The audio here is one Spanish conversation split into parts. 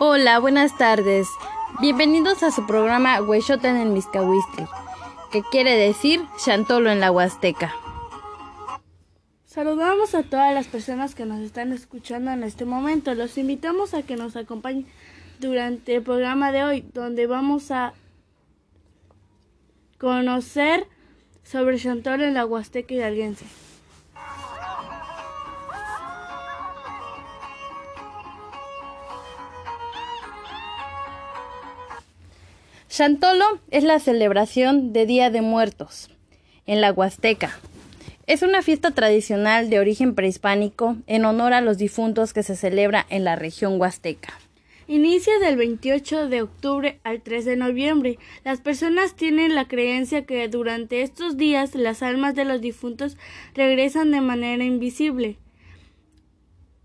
Hola, buenas tardes. Bienvenidos a su programa Huechotan en Miscahuistli, que quiere decir Chantolo en la Huasteca. Saludamos a todas las personas que nos están escuchando en este momento. Los invitamos a que nos acompañen durante el programa de hoy, donde vamos a conocer sobre Chantolo en la Huasteca hidalguense. Chantolo es la celebración de Día de Muertos en la Huasteca. Es una fiesta tradicional de origen prehispánico en honor a los difuntos que se celebra en la región huasteca. Inicia del 28 de octubre al 3 de noviembre. Las personas tienen la creencia que durante estos días las almas de los difuntos regresan de manera invisible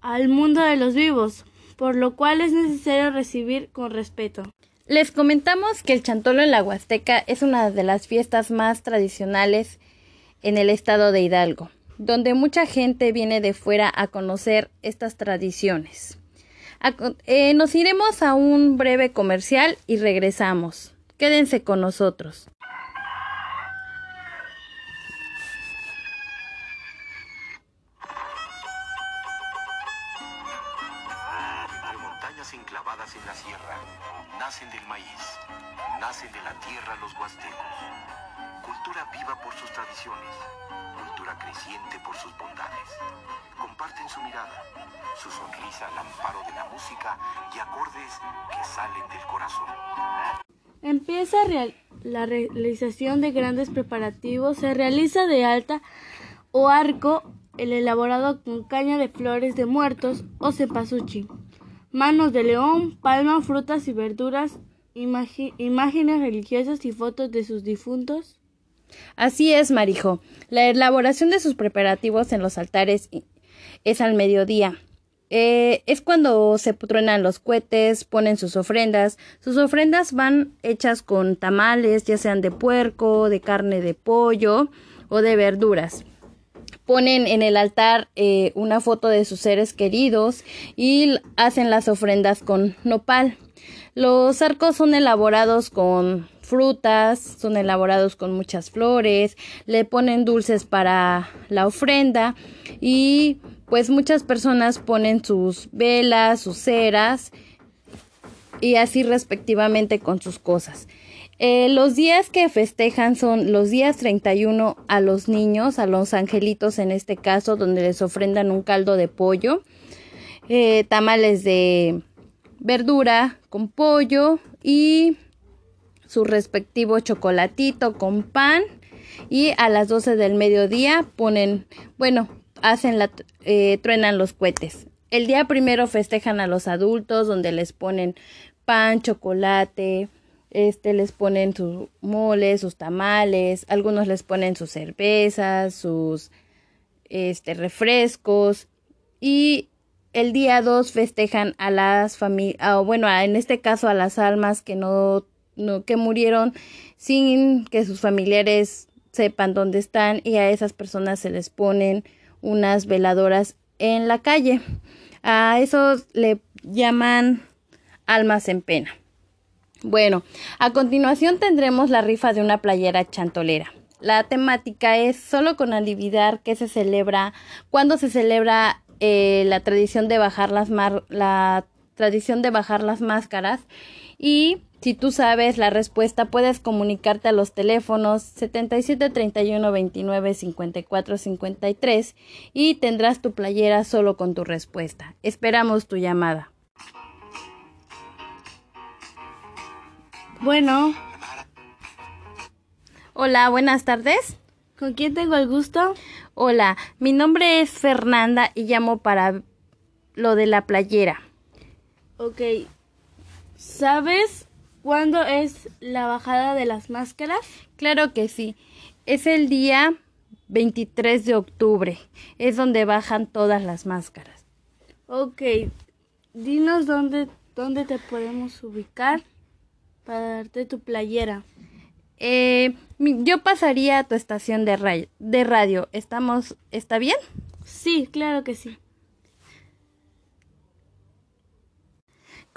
al mundo de los vivos, por lo cual es necesario recibir con respeto. Les comentamos que el Chantolo en la Huasteca es una de las fiestas más tradicionales en el estado de Hidalgo, donde mucha gente viene de fuera a conocer estas tradiciones. Eh, nos iremos a un breve comercial y regresamos. Quédense con nosotros. Enclavadas en la sierra, nacen del maíz, nacen de la tierra los huastecos. Cultura viva por sus tradiciones, cultura creciente por sus bondades. Comparten su mirada, su sonrisa al amparo de la música y acordes que salen del corazón. Empieza la realización de grandes preparativos, se realiza de alta o arco, el elaborado con caña de flores de muertos o cepasuchi manos de león, palma, frutas y verduras, imágenes religiosas y fotos de sus difuntos. Así es, Marijo. La elaboración de sus preparativos en los altares es al mediodía. Eh, es cuando se truenan los cohetes, ponen sus ofrendas. Sus ofrendas van hechas con tamales, ya sean de puerco, de carne de pollo o de verduras ponen en el altar eh, una foto de sus seres queridos y hacen las ofrendas con nopal. Los arcos son elaborados con frutas, son elaborados con muchas flores, le ponen dulces para la ofrenda y pues muchas personas ponen sus velas, sus ceras y así respectivamente con sus cosas. Eh, los días que festejan son los días 31 a los niños, a los angelitos en este caso, donde les ofrendan un caldo de pollo, eh, tamales de verdura con pollo y su respectivo chocolatito con pan y a las 12 del mediodía ponen, bueno, hacen la, eh, truenan los cohetes. El día primero festejan a los adultos donde les ponen pan, chocolate, este les ponen sus moles, sus tamales, algunos les ponen sus cervezas, sus este refrescos y el día 2 festejan a las familias, bueno, en este caso a las almas que no, no, que murieron sin que sus familiares sepan dónde están y a esas personas se les ponen unas veladoras en la calle. A esos le llaman almas en pena. Bueno, a continuación tendremos la rifa de una playera chantolera. La temática es solo con adivinar qué se celebra, cuándo se celebra eh, la tradición de bajar las la tradición de bajar las máscaras y si tú sabes la respuesta puedes comunicarte a los teléfonos 77 31 29 54 53 y tendrás tu playera solo con tu respuesta. Esperamos tu llamada. Bueno. Hola, buenas tardes. ¿Con quién tengo el gusto? Hola, mi nombre es Fernanda y llamo para lo de la playera. Ok. ¿Sabes cuándo es la bajada de las máscaras? Claro que sí. Es el día 23 de octubre. Es donde bajan todas las máscaras. Ok. Dinos dónde, dónde te podemos ubicar para darte tu playera. Eh, yo pasaría a tu estación de, radio, de radio. ¿Estamos, ¿Está bien? Sí, claro que sí.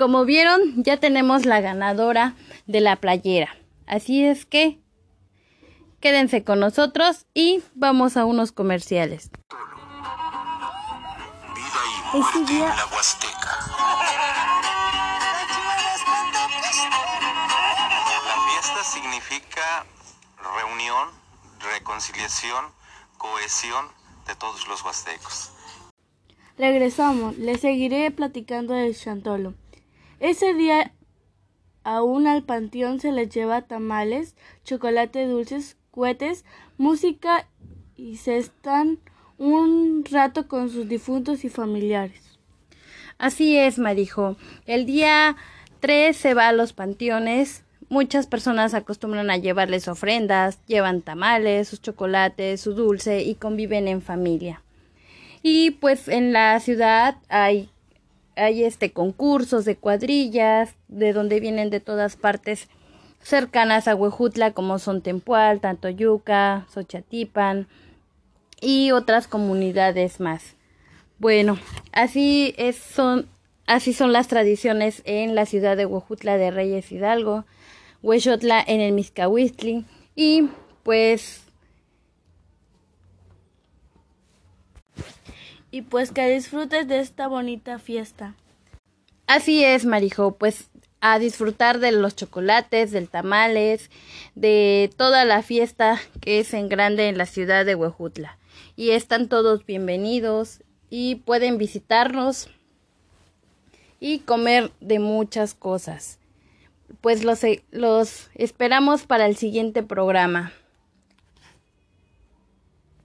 como vieron, ya tenemos la ganadora de la playera. Así es que quédense con nosotros y vamos a unos comerciales. Vida y muerte en la Huasteca. Reconciliación, cohesión de todos los huastecos. Regresamos, les seguiré platicando del Chantolo. Ese día aún al panteón se les lleva tamales, chocolate dulces, cohetes, música y se están un rato con sus difuntos y familiares. Así es, Marijo. El día 3 se va a los panteones. Muchas personas acostumbran a llevarles ofrendas, llevan tamales, sus chocolates, su dulce y conviven en familia. Y pues en la ciudad hay hay este concursos de cuadrillas de donde vienen de todas partes cercanas a Huejutla como son Tempual, Tantoyuca, Xochatipan y otras comunidades más. Bueno, así es, son así son las tradiciones en la ciudad de Huejutla de Reyes Hidalgo, Huexotla en el Miscahuistli y pues y pues que disfrutes de esta bonita fiesta. Así es, Marijo, pues a disfrutar de los chocolates, del tamales, de toda la fiesta que es en grande en la ciudad de Huejutla. Y están todos bienvenidos y pueden visitarnos y comer de muchas cosas. Pues los, los esperamos para el siguiente programa.